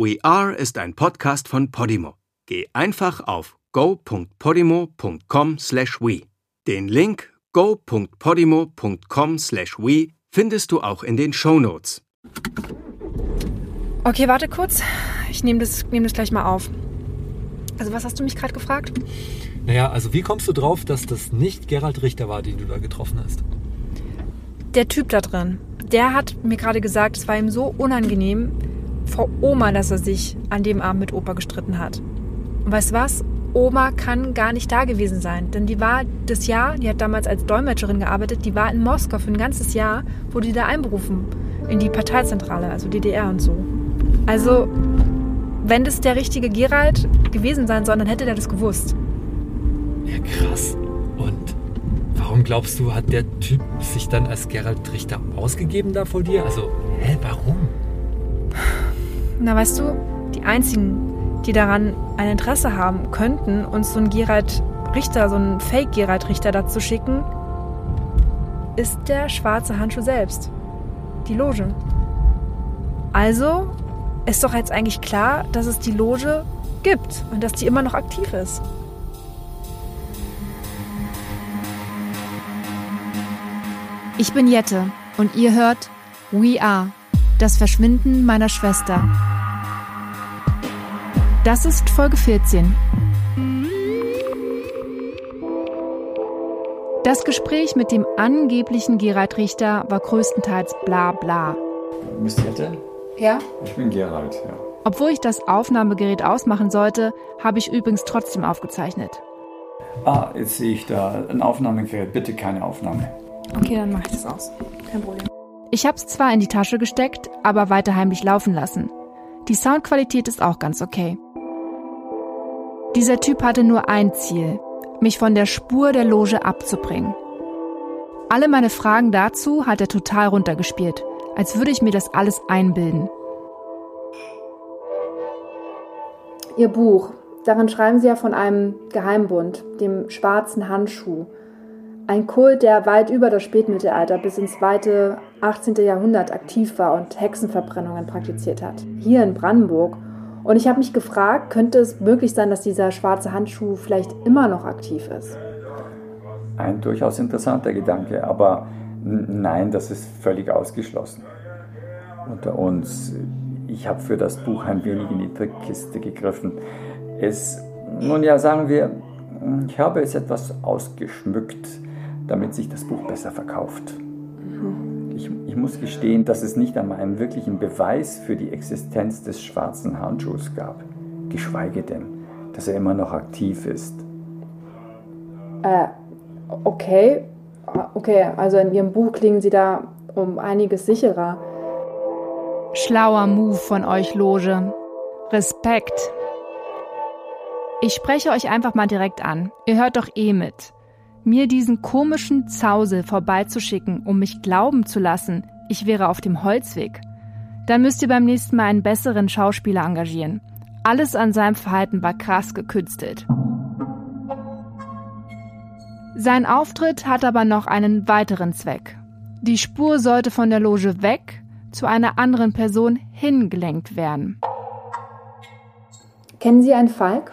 We Are ist ein Podcast von Podimo. Geh einfach auf go.podimo.com/we. Den Link go.podimo.com/we findest du auch in den Show Notes. Okay, warte kurz. Ich nehme das, nehm das gleich mal auf. Also, was hast du mich gerade gefragt? Naja, also wie kommst du drauf, dass das nicht Gerald Richter war, den du da getroffen hast? Der Typ da drin, der hat mir gerade gesagt, es war ihm so unangenehm vor Oma, dass er sich an dem Abend mit Opa gestritten hat. Und weißt was? Oma kann gar nicht da gewesen sein, denn die war das Jahr, die hat damals als Dolmetscherin gearbeitet, die war in Moskau für ein ganzes Jahr, wurde die da einberufen in die Parteizentrale, also DDR und so. Also, wenn das der richtige Gerald gewesen sein soll, dann hätte der das gewusst. Ja, krass. Und warum glaubst du, hat der Typ sich dann als Gerald Richter ausgegeben da vor dir? Also, hä, warum? Na, weißt du, die einzigen, die daran ein Interesse haben könnten, uns so einen Gerald Richter, so einen Fake-Gerald Richter dazu schicken, ist der schwarze Handschuh selbst. Die Loge. Also ist doch jetzt eigentlich klar, dass es die Loge gibt und dass die immer noch aktiv ist. Ich bin Jette und ihr hört We Are, das Verschwinden meiner Schwester. Das ist Folge 14. Das Gespräch mit dem angeblichen Gerald Richter war größtenteils bla bla. Miss Jette? Ja? Ich bin Gerald, ja. Obwohl ich das Aufnahmegerät ausmachen sollte, habe ich übrigens trotzdem aufgezeichnet. Ah, jetzt sehe ich da ein Aufnahmegerät. Bitte keine Aufnahme. Okay, dann mache ich das aus. Kein Problem. Ich habe es zwar in die Tasche gesteckt, aber weiter heimlich laufen lassen. Die Soundqualität ist auch ganz okay. Dieser Typ hatte nur ein Ziel, mich von der Spur der Loge abzubringen. Alle meine Fragen dazu hat er total runtergespielt, als würde ich mir das alles einbilden. Ihr Buch, darin schreiben Sie ja von einem Geheimbund, dem schwarzen Handschuh. Ein Kult, der weit über das Spätmittelalter bis ins weite 18. Jahrhundert aktiv war und Hexenverbrennungen praktiziert hat. Hier in Brandenburg. Und ich habe mich gefragt, könnte es möglich sein, dass dieser schwarze Handschuh vielleicht immer noch aktiv ist? Ein durchaus interessanter Gedanke, aber nein, das ist völlig ausgeschlossen. Unter uns, ich habe für das Buch ein wenig in die Trickkiste gegriffen. Es, nun ja, sagen wir, ich habe es etwas ausgeschmückt damit sich das Buch besser verkauft. Ich, ich, muss gestehen, dass es nicht einmal einen wirklichen Beweis für die Existenz des schwarzen Handschuhs gab, geschweige denn, dass er immer noch aktiv ist. Äh, okay. Okay, also in Ihrem Buch klingen Sie da um einiges sicherer. Schlauer Move von euch, Loge. Respekt. Ich spreche euch einfach mal direkt an. Ihr hört doch eh mit mir diesen komischen Zausel vorbeizuschicken, um mich glauben zu lassen, ich wäre auf dem Holzweg. Dann müsst ihr beim nächsten Mal einen besseren Schauspieler engagieren. Alles an seinem Verhalten war krass gekünstelt. Sein Auftritt hat aber noch einen weiteren Zweck. Die Spur sollte von der Loge weg zu einer anderen Person hingelenkt werden. Kennen Sie einen Falk?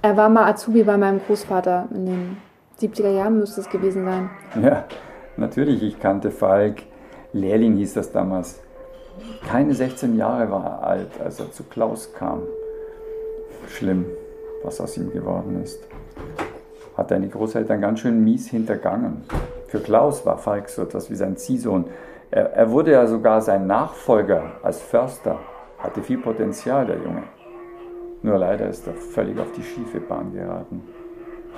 Er war mal Azubi bei meinem Großvater in den 70er Jahren müsste es gewesen sein. Ja, natürlich, ich kannte Falk. Lehrling hieß das damals. Keine 16 Jahre war er alt, als er zu Klaus kam. Schlimm, was aus ihm geworden ist. Hat deine Großeltern ganz schön mies hintergangen. Für Klaus war Falk so etwas wie sein Ziehsohn. Er, er wurde ja sogar sein Nachfolger als Förster. Hatte viel Potenzial, der Junge. Nur leider ist er völlig auf die schiefe Bahn geraten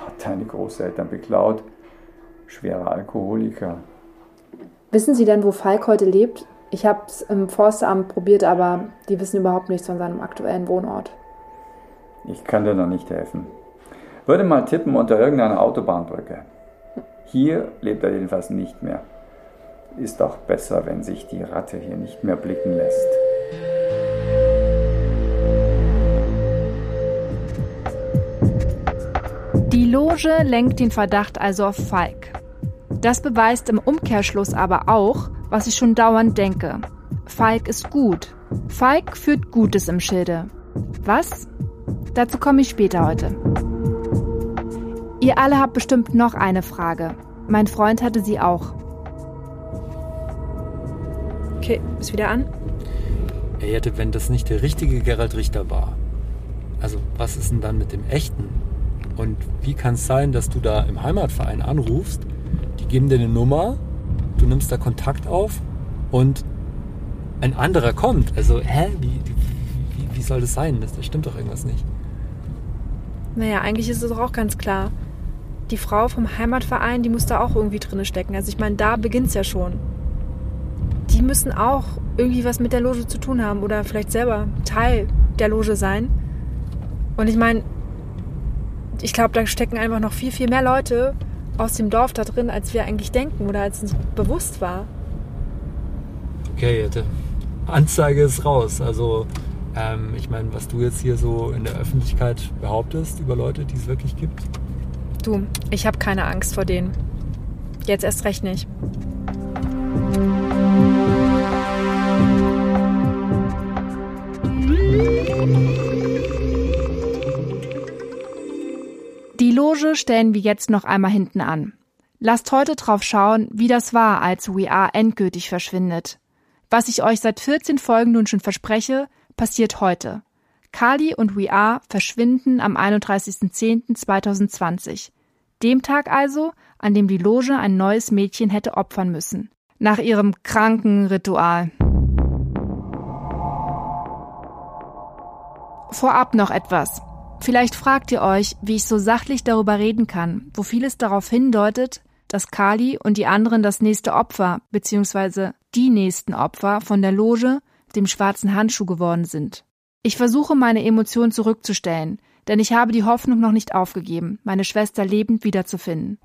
hat deine Großeltern beklaut. Schwerer Alkoholiker. Wissen Sie denn, wo Falk heute lebt? Ich habe es im Forstamt probiert, aber die wissen überhaupt nichts von seinem aktuellen Wohnort. Ich kann dir noch nicht helfen. Würde mal tippen unter irgendeiner Autobahnbrücke. Hier lebt er jedenfalls nicht mehr. Ist auch besser, wenn sich die Ratte hier nicht mehr blicken lässt. Loge lenkt den Verdacht also auf Falk. Das beweist im Umkehrschluss aber auch, was ich schon dauernd denke. Falk ist gut, Falk führt Gutes im Schilde. Was? Dazu komme ich später heute. Ihr alle habt bestimmt noch eine Frage. Mein Freund hatte sie auch. Okay, ist wieder an. Er hätte, wenn das nicht der richtige Gerald Richter war. Also, was ist denn dann mit dem echten? Und wie kann es sein, dass du da im Heimatverein anrufst, die geben dir eine Nummer, du nimmst da Kontakt auf und ein anderer kommt? Also, hä? Wie, wie, wie soll das sein? Das, das stimmt doch irgendwas nicht. Naja, eigentlich ist es doch auch ganz klar. Die Frau vom Heimatverein, die muss da auch irgendwie drinne stecken. Also ich meine, da beginnt es ja schon. Die müssen auch irgendwie was mit der Loge zu tun haben oder vielleicht selber Teil der Loge sein. Und ich meine, ich glaube, da stecken einfach noch viel, viel mehr Leute aus dem Dorf da drin, als wir eigentlich denken oder als uns bewusst war. Okay, Jette. Anzeige ist raus. Also, ähm, ich meine, was du jetzt hier so in der Öffentlichkeit behauptest über Leute, die es wirklich gibt. Du, ich habe keine Angst vor denen. Jetzt erst recht nicht. Loge stellen wir jetzt noch einmal hinten an. Lasst heute drauf schauen, wie das war, als We Are endgültig verschwindet. Was ich euch seit 14 Folgen nun schon verspreche, passiert heute. Kali und We Are verschwinden am 31.10.2020. Dem Tag also, an dem die Loge ein neues Mädchen hätte opfern müssen. Nach ihrem kranken Ritual. Vorab noch etwas. Vielleicht fragt ihr euch, wie ich so sachlich darüber reden kann, wo vieles darauf hindeutet, dass Kali und die anderen das nächste Opfer bzw. die nächsten Opfer von der Loge, dem schwarzen Handschuh geworden sind. Ich versuche meine Emotionen zurückzustellen, denn ich habe die Hoffnung noch nicht aufgegeben, meine Schwester lebend wiederzufinden.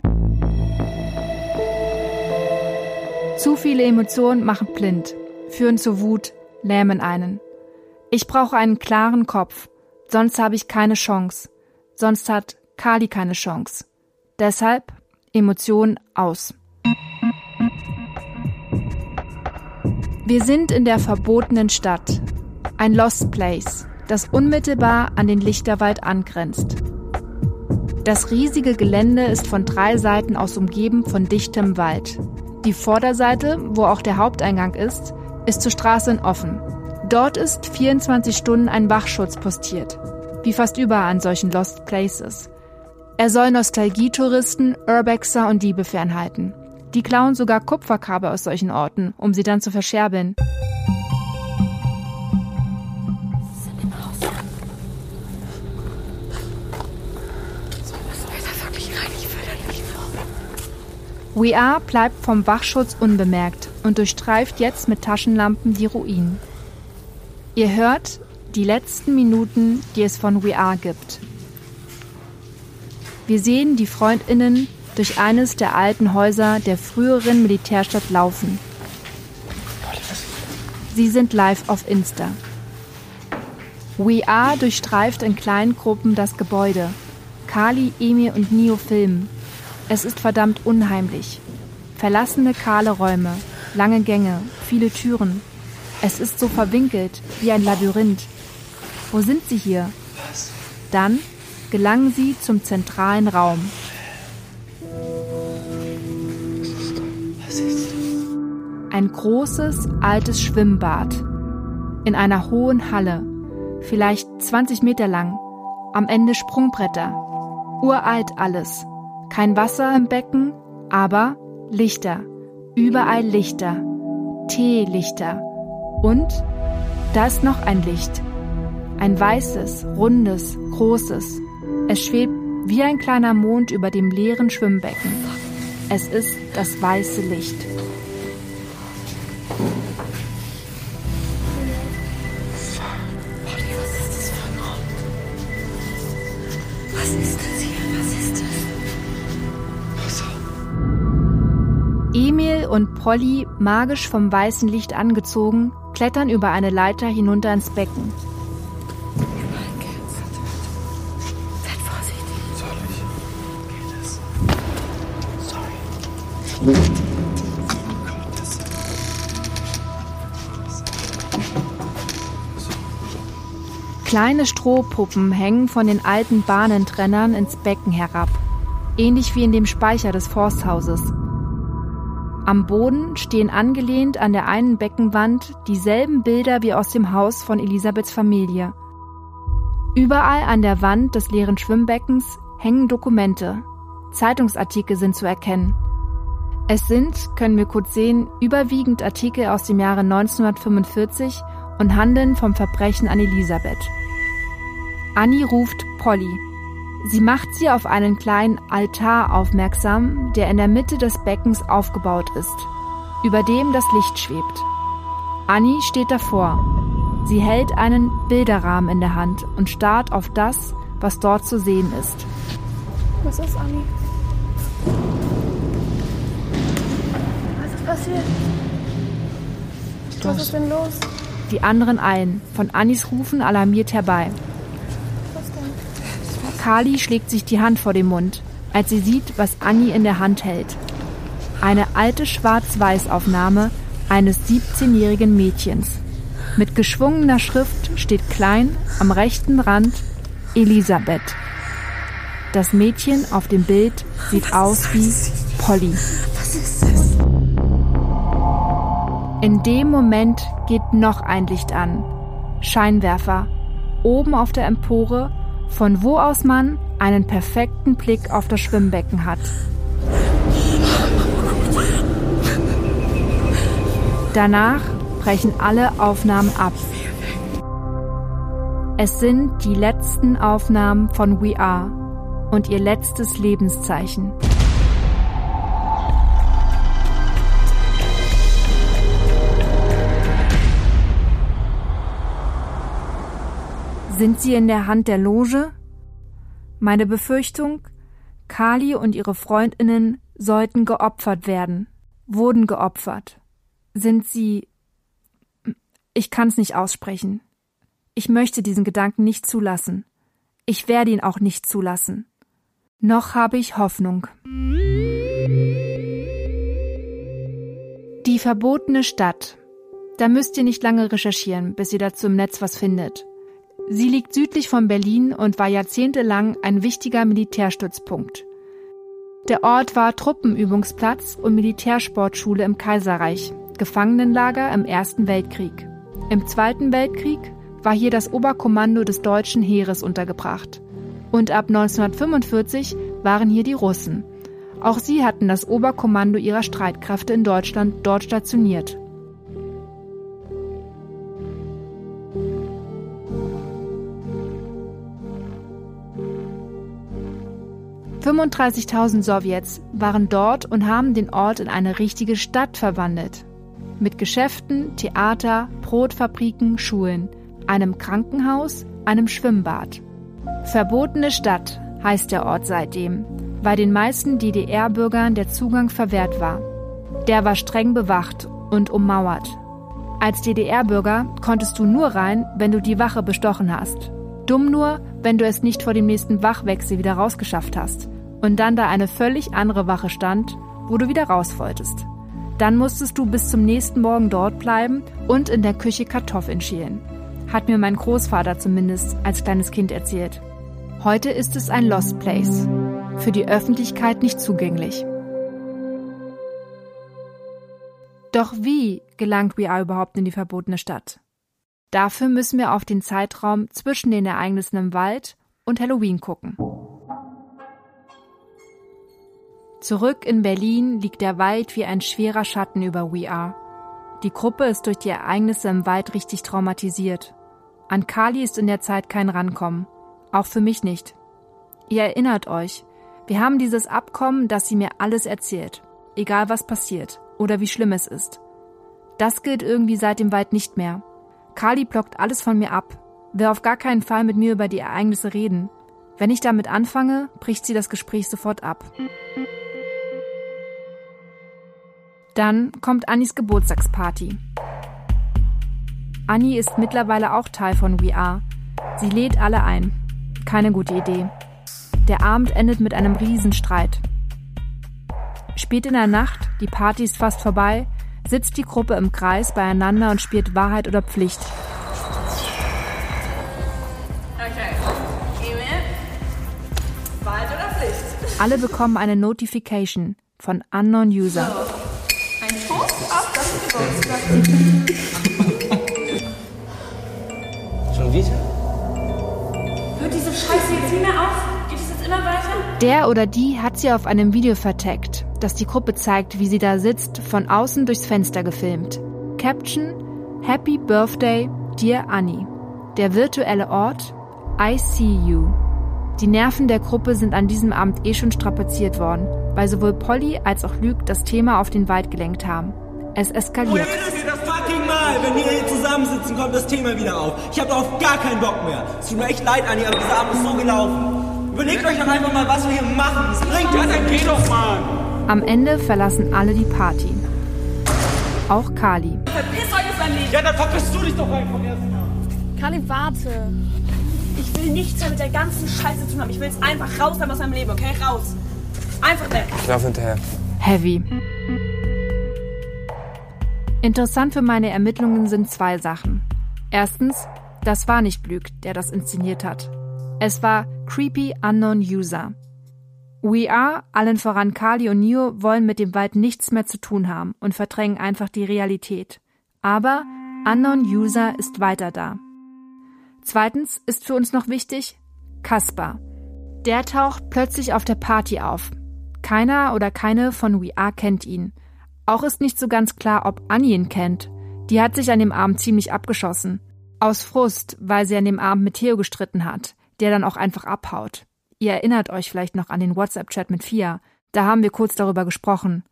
Zu viele Emotionen machen blind, führen zu Wut, lähmen einen. Ich brauche einen klaren Kopf, sonst habe ich keine Chance, sonst hat Kali keine Chance. Deshalb Emotionen aus. Wir sind in der verbotenen Stadt, ein Lost Place, das unmittelbar an den Lichterwald angrenzt. Das riesige Gelände ist von drei Seiten aus umgeben von dichtem Wald. Die Vorderseite, wo auch der Haupteingang ist, ist zur Straße offen. Dort ist 24 Stunden ein Wachschutz postiert, wie fast überall an solchen Lost Places. Er soll Nostalgietouristen, Urbexer und Diebe fernhalten. Die klauen sogar Kupferkabel aus solchen Orten, um sie dann zu verscherbeln. We Are bleibt vom Wachschutz unbemerkt und durchstreift jetzt mit Taschenlampen die Ruinen. Ihr hört die letzten Minuten, die es von We Are gibt. Wir sehen die Freundinnen durch eines der alten Häuser der früheren Militärstadt laufen. Sie sind live auf Insta. We Are durchstreift in kleinen Gruppen das Gebäude. Kali, Emil und Nio filmen. Es ist verdammt unheimlich. Verlassene, kahle Räume, lange Gänge, viele Türen. Es ist so verwinkelt, wie ein Labyrinth. Wo sind sie hier? Dann gelangen sie zum zentralen Raum. Ein großes, altes Schwimmbad. In einer hohen Halle. Vielleicht 20 Meter lang. Am Ende Sprungbretter. Uralt alles. Kein Wasser im Becken, aber Lichter. Überall Lichter. Teelichter. Und da ist noch ein Licht. Ein weißes, rundes, großes. Es schwebt wie ein kleiner Mond über dem leeren Schwimmbecken. Es ist das weiße Licht. Emil und Polly, magisch vom weißen Licht angezogen, klettern über eine Leiter hinunter ins Becken. Kleine Strohpuppen hängen von den alten Bahnentrennern ins Becken herab, ähnlich wie in dem Speicher des Forsthauses. Am Boden stehen angelehnt an der einen Beckenwand dieselben Bilder wie aus dem Haus von Elisabeths Familie. Überall an der Wand des leeren Schwimmbeckens hängen Dokumente. Zeitungsartikel sind zu erkennen. Es sind, können wir kurz sehen, überwiegend Artikel aus dem Jahre 1945 und handeln vom Verbrechen an Elisabeth. Annie ruft Polly. Sie macht sie auf einen kleinen Altar aufmerksam, der in der Mitte des Beckens aufgebaut ist, über dem das Licht schwebt. Annie steht davor. Sie hält einen Bilderrahmen in der Hand und starrt auf das, was dort zu sehen ist. Was ist Annie? Was ist passiert? Was ist denn los? Die anderen eilen, von Annis Rufen alarmiert herbei. Kali schlägt sich die Hand vor den Mund, als sie sieht, was Annie in der Hand hält. Eine alte Schwarz-Weiß-Aufnahme eines 17-jährigen Mädchens. Mit geschwungener Schrift steht klein am rechten Rand Elisabeth. Das Mädchen auf dem Bild sieht aus wie Polly. Was ist das? In dem Moment geht noch ein Licht an. Scheinwerfer. Oben auf der Empore, von wo aus man einen perfekten Blick auf das Schwimmbecken hat. Danach brechen alle Aufnahmen ab. Es sind die letzten Aufnahmen von We Are und ihr letztes Lebenszeichen. Sind sie in der Hand der Loge? Meine Befürchtung, Kali und ihre Freundinnen sollten geopfert werden, wurden geopfert. Sind sie. Ich kann's nicht aussprechen. Ich möchte diesen Gedanken nicht zulassen. Ich werde ihn auch nicht zulassen. Noch habe ich Hoffnung. Die verbotene Stadt. Da müsst ihr nicht lange recherchieren, bis ihr dazu im Netz was findet. Sie liegt südlich von Berlin und war jahrzehntelang ein wichtiger Militärstützpunkt. Der Ort war Truppenübungsplatz und Militärsportschule im Kaiserreich, Gefangenenlager im Ersten Weltkrieg. Im Zweiten Weltkrieg war hier das Oberkommando des deutschen Heeres untergebracht. Und ab 1945 waren hier die Russen. Auch sie hatten das Oberkommando ihrer Streitkräfte in Deutschland dort stationiert. 35.000 Sowjets waren dort und haben den Ort in eine richtige Stadt verwandelt. Mit Geschäften, Theater, Brotfabriken, Schulen, einem Krankenhaus, einem Schwimmbad. Verbotene Stadt heißt der Ort seitdem, weil den meisten DDR-Bürgern der Zugang verwehrt war. Der war streng bewacht und ummauert. Als DDR-Bürger konntest du nur rein, wenn du die Wache bestochen hast. Dumm nur, wenn du es nicht vor dem nächsten Wachwechsel wieder rausgeschafft hast und dann da eine völlig andere Wache stand, wo du wieder raus wolltest. Dann musstest du bis zum nächsten Morgen dort bleiben und in der Küche Kartoffeln schälen. Hat mir mein Großvater zumindest als kleines Kind erzählt. Heute ist es ein Lost Place. Für die Öffentlichkeit nicht zugänglich. Doch wie gelangt We Are überhaupt in die verbotene Stadt? Dafür müssen wir auf den Zeitraum zwischen den Ereignissen im Wald und Halloween gucken. Zurück in Berlin liegt der Wald wie ein schwerer Schatten über We Are. Die Gruppe ist durch die Ereignisse im Wald richtig traumatisiert. An Kali ist in der Zeit kein Rankommen. Auch für mich nicht. Ihr erinnert euch, wir haben dieses Abkommen, dass sie mir alles erzählt. Egal was passiert oder wie schlimm es ist. Das gilt irgendwie seit dem Wald nicht mehr. Kali blockt alles von mir ab, will auf gar keinen Fall mit mir über die Ereignisse reden. Wenn ich damit anfange, bricht sie das Gespräch sofort ab. Dann kommt Annis Geburtstagsparty. Annie ist mittlerweile auch Teil von We Are. Sie lädt alle ein. Keine gute Idee. Der Abend endet mit einem Riesenstreit. Spät in der Nacht, die Party ist fast vorbei, sitzt die Gruppe im Kreis beieinander und spielt Wahrheit oder Pflicht. Okay. Wahrheit oder Pflicht? Alle bekommen eine Notification von Unknown User. Schon wieder? Hört diese Scheiße jetzt nie mehr auf? Geht es jetzt immer weiter? Der oder die hat sie auf einem Video vertaggt, das die Gruppe zeigt, wie sie da sitzt, von außen durchs Fenster gefilmt. Caption Happy Birthday, Dear Annie. Der virtuelle Ort I See You. Die Nerven der Gruppe sind an diesem Abend eh schon strapaziert worden, weil sowohl Polly als auch Luke das Thema auf den Wald gelenkt haben. Es eskaliert. Jedes das fucking Mal, wenn wir hier zusammensitzen, kommt das Thema wieder auf. Ich habe darauf gar keinen Bock mehr. Es tut mir echt leid, Anni, aber dieser Abend ist so gelaufen. Überlegt euch doch einfach mal, was wir hier machen. Es bringt ja, dann geh doch mal. Am Ende verlassen alle die Party. Auch Kali. Verpisst euch aus meinem Leben. Ja, dann verpisst du dich doch einfach erstmal. Kali, warte. Ich will nichts mehr mit der ganzen Scheiße zu tun haben. Ich will jetzt einfach raus haben aus meinem Leben, okay? Raus. Einfach weg. Ich lauf hinterher. Heavy. Interessant für meine Ermittlungen sind zwei Sachen. Erstens, das war nicht Blück, der das inszeniert hat. Es war Creepy Unknown User. We Are, allen voran Kali und Neo, wollen mit dem Wald nichts mehr zu tun haben und verdrängen einfach die Realität. Aber Unknown User ist weiter da. Zweitens ist für uns noch wichtig Kaspar. Der taucht plötzlich auf der Party auf. Keiner oder keine von We Are kennt ihn. Auch ist nicht so ganz klar, ob Annie ihn kennt. Die hat sich an dem Abend ziemlich abgeschossen. Aus Frust, weil sie an dem Abend mit Theo gestritten hat, der dann auch einfach abhaut. Ihr erinnert euch vielleicht noch an den WhatsApp-Chat mit Fia. Da haben wir kurz darüber gesprochen.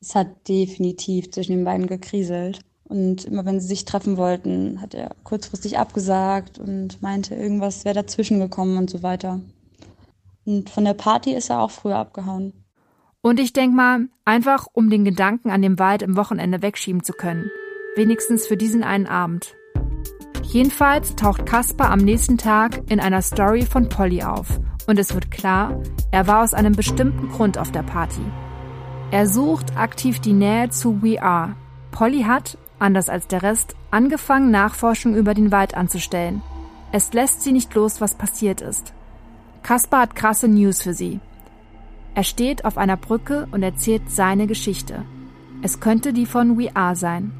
Es hat definitiv zwischen den beiden gekriselt. Und immer wenn sie sich treffen wollten, hat er kurzfristig abgesagt und meinte, irgendwas wäre dazwischen gekommen und so weiter. Und von der Party ist er auch früher abgehauen. Und ich denk mal, einfach um den Gedanken an dem Wald im Wochenende wegschieben zu können. Wenigstens für diesen einen Abend. Jedenfalls taucht Caspar am nächsten Tag in einer Story von Polly auf. Und es wird klar, er war aus einem bestimmten Grund auf der Party. Er sucht aktiv die Nähe zu We Are. Polly hat, anders als der Rest, angefangen, Nachforschung über den Wald anzustellen. Es lässt sie nicht los, was passiert ist. Caspar hat krasse News für sie. Er steht auf einer Brücke und erzählt seine Geschichte. Es könnte die von We Are sein.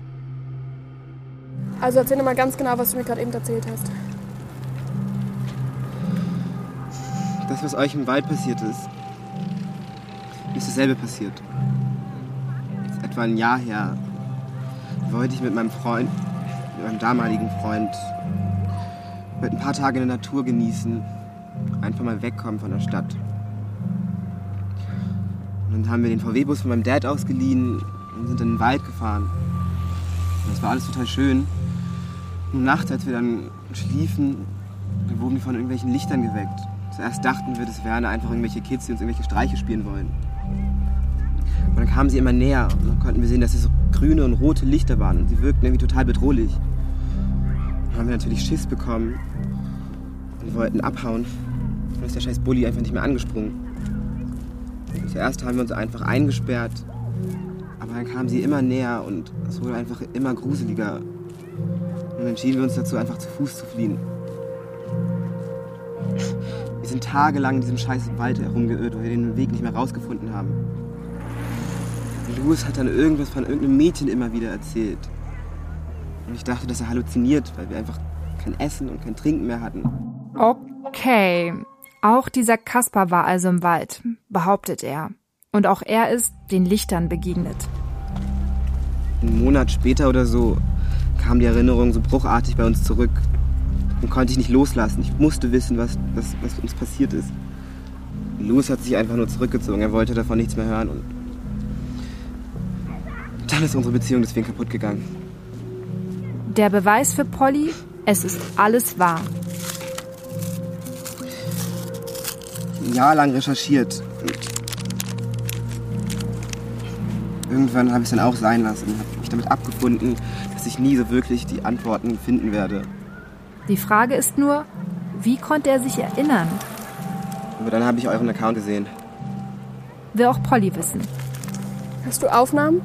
Also erzähl mir mal ganz genau, was du mir gerade eben erzählt hast. Das, was euch im Wald passiert ist, ist dasselbe passiert. Ist etwa ein Jahr her wollte ich mit meinem Freund, mit meinem damaligen Freund, mit ein paar Tage in der Natur genießen. Einfach mal wegkommen von der Stadt. Und dann haben wir den VW-Bus von meinem Dad ausgeliehen und sind in den Wald gefahren. Und das war alles total schön. Und nachts, als wir dann schliefen, da wurden wir von irgendwelchen Lichtern geweckt. Zuerst dachten wir, das wären einfach irgendwelche Kids, die uns irgendwelche Streiche spielen wollen. Und dann kamen sie immer näher und dann konnten wir sehen, dass es grüne und rote Lichter waren und sie wirkten irgendwie total bedrohlich. Dann haben wir natürlich Schiss bekommen und wollten abhauen. Dann ist der scheiß Bulli einfach nicht mehr angesprungen. Zuerst haben wir uns einfach eingesperrt, aber dann kamen sie immer näher und es wurde einfach immer gruseliger. Und dann entschieden wir uns dazu, einfach zu Fuß zu fliehen. Wir sind tagelang in diesem scheiß Wald herumgeirrt, weil wir den Weg nicht mehr rausgefunden haben. Louis hat dann irgendwas von irgendeinem Mädchen immer wieder erzählt. Und ich dachte, dass er halluziniert, weil wir einfach kein Essen und kein Trinken mehr hatten. Okay. Auch dieser Kaspar war also im Wald, behauptet er. Und auch er ist den Lichtern begegnet. Einen Monat später oder so kam die Erinnerung so bruchartig bei uns zurück. Dann konnte ich nicht loslassen. Ich musste wissen, was, was, was uns passiert ist. Louis hat sich einfach nur zurückgezogen. Er wollte davon nichts mehr hören. Und dann ist unsere Beziehung deswegen kaputt gegangen. Der Beweis für Polly, es ist alles wahr. Ein Jahr lang recherchiert. Und irgendwann habe ich es dann auch sein lassen. Habe mich damit abgefunden, dass ich nie so wirklich die Antworten finden werde. Die Frage ist nur, wie konnte er sich erinnern? Aber dann habe ich euren Account gesehen. Will auch Polly wissen. Hast du Aufnahmen?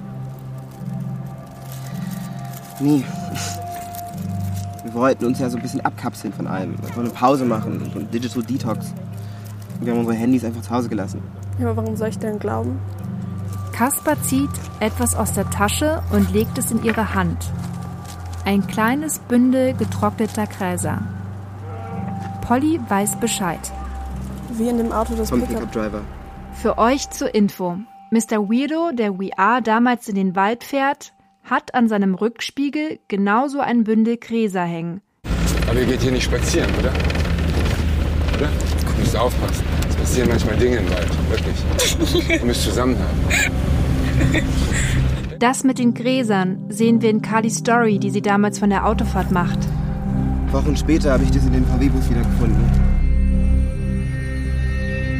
Nie. Wir wollten uns ja so ein bisschen abkapseln von allem. Wir wollten eine Pause machen, so ein Digital Detox. Wir haben unsere Handys einfach zu Hause gelassen. Ja, aber warum soll ich denn glauben? Kaspar zieht etwas aus der Tasche und legt es in ihre Hand. Ein kleines Bündel getrockneter Gräser. Polly weiß Bescheid. Wie in dem Auto des. Pickup-Driver. Für euch zur Info. Mr. Weirdo, der We Are damals in den Wald fährt, hat an seinem Rückspiegel genauso ein Bündel Gräser hängen. Aber ihr geht hier nicht spazieren? Oder? Musst aufpassen. Es passieren manchmal Dinge im Wald. Wirklich. Du müsst zusammenhalten. Das mit den Gräsern sehen wir in Carlys Story, die sie damals von der Autofahrt macht. Wochen später habe ich das in dem VW-Bus wiedergefunden.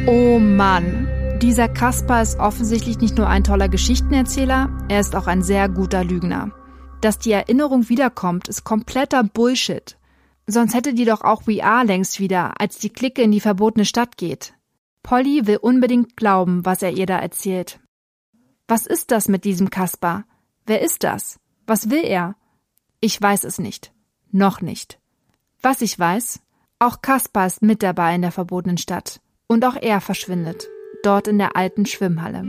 Oh Mann. Dieser Kaspar ist offensichtlich nicht nur ein toller Geschichtenerzähler, er ist auch ein sehr guter Lügner. Dass die Erinnerung wiederkommt, ist kompletter Bullshit. Sonst hätte die doch auch We Are längst wieder, als die Clique in die verbotene Stadt geht. Polly will unbedingt glauben, was er ihr da erzählt. Was ist das mit diesem Kaspar? Wer ist das? Was will er? Ich weiß es nicht. Noch nicht. Was ich weiß, auch Kaspar ist mit dabei in der verbotenen Stadt. Und auch er verschwindet. Dort in der alten Schwimmhalle.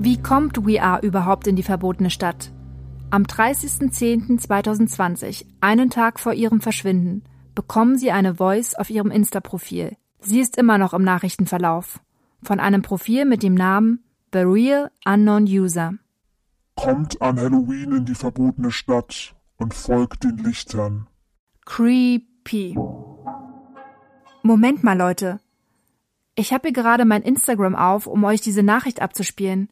Wie kommt We Are überhaupt in die verbotene Stadt? Am 30.10.2020, einen Tag vor ihrem Verschwinden, bekommen sie eine Voice auf ihrem Insta-Profil. Sie ist immer noch im Nachrichtenverlauf. Von einem Profil mit dem Namen The Real Unknown User. Kommt an Halloween in die verbotene Stadt und folgt den Lichtern. Creepy. Moment mal, Leute. Ich habe hier gerade mein Instagram auf, um euch diese Nachricht abzuspielen.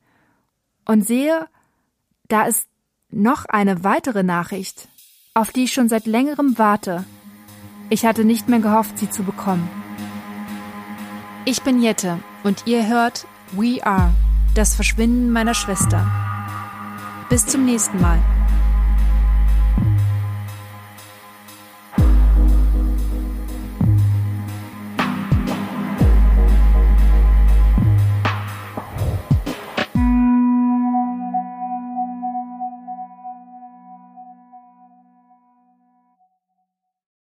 Und sehe, da ist noch eine weitere Nachricht, auf die ich schon seit längerem warte. Ich hatte nicht mehr gehofft, sie zu bekommen. Ich bin Jette und ihr hört We Are, das Verschwinden meiner Schwester. Bis zum nächsten Mal.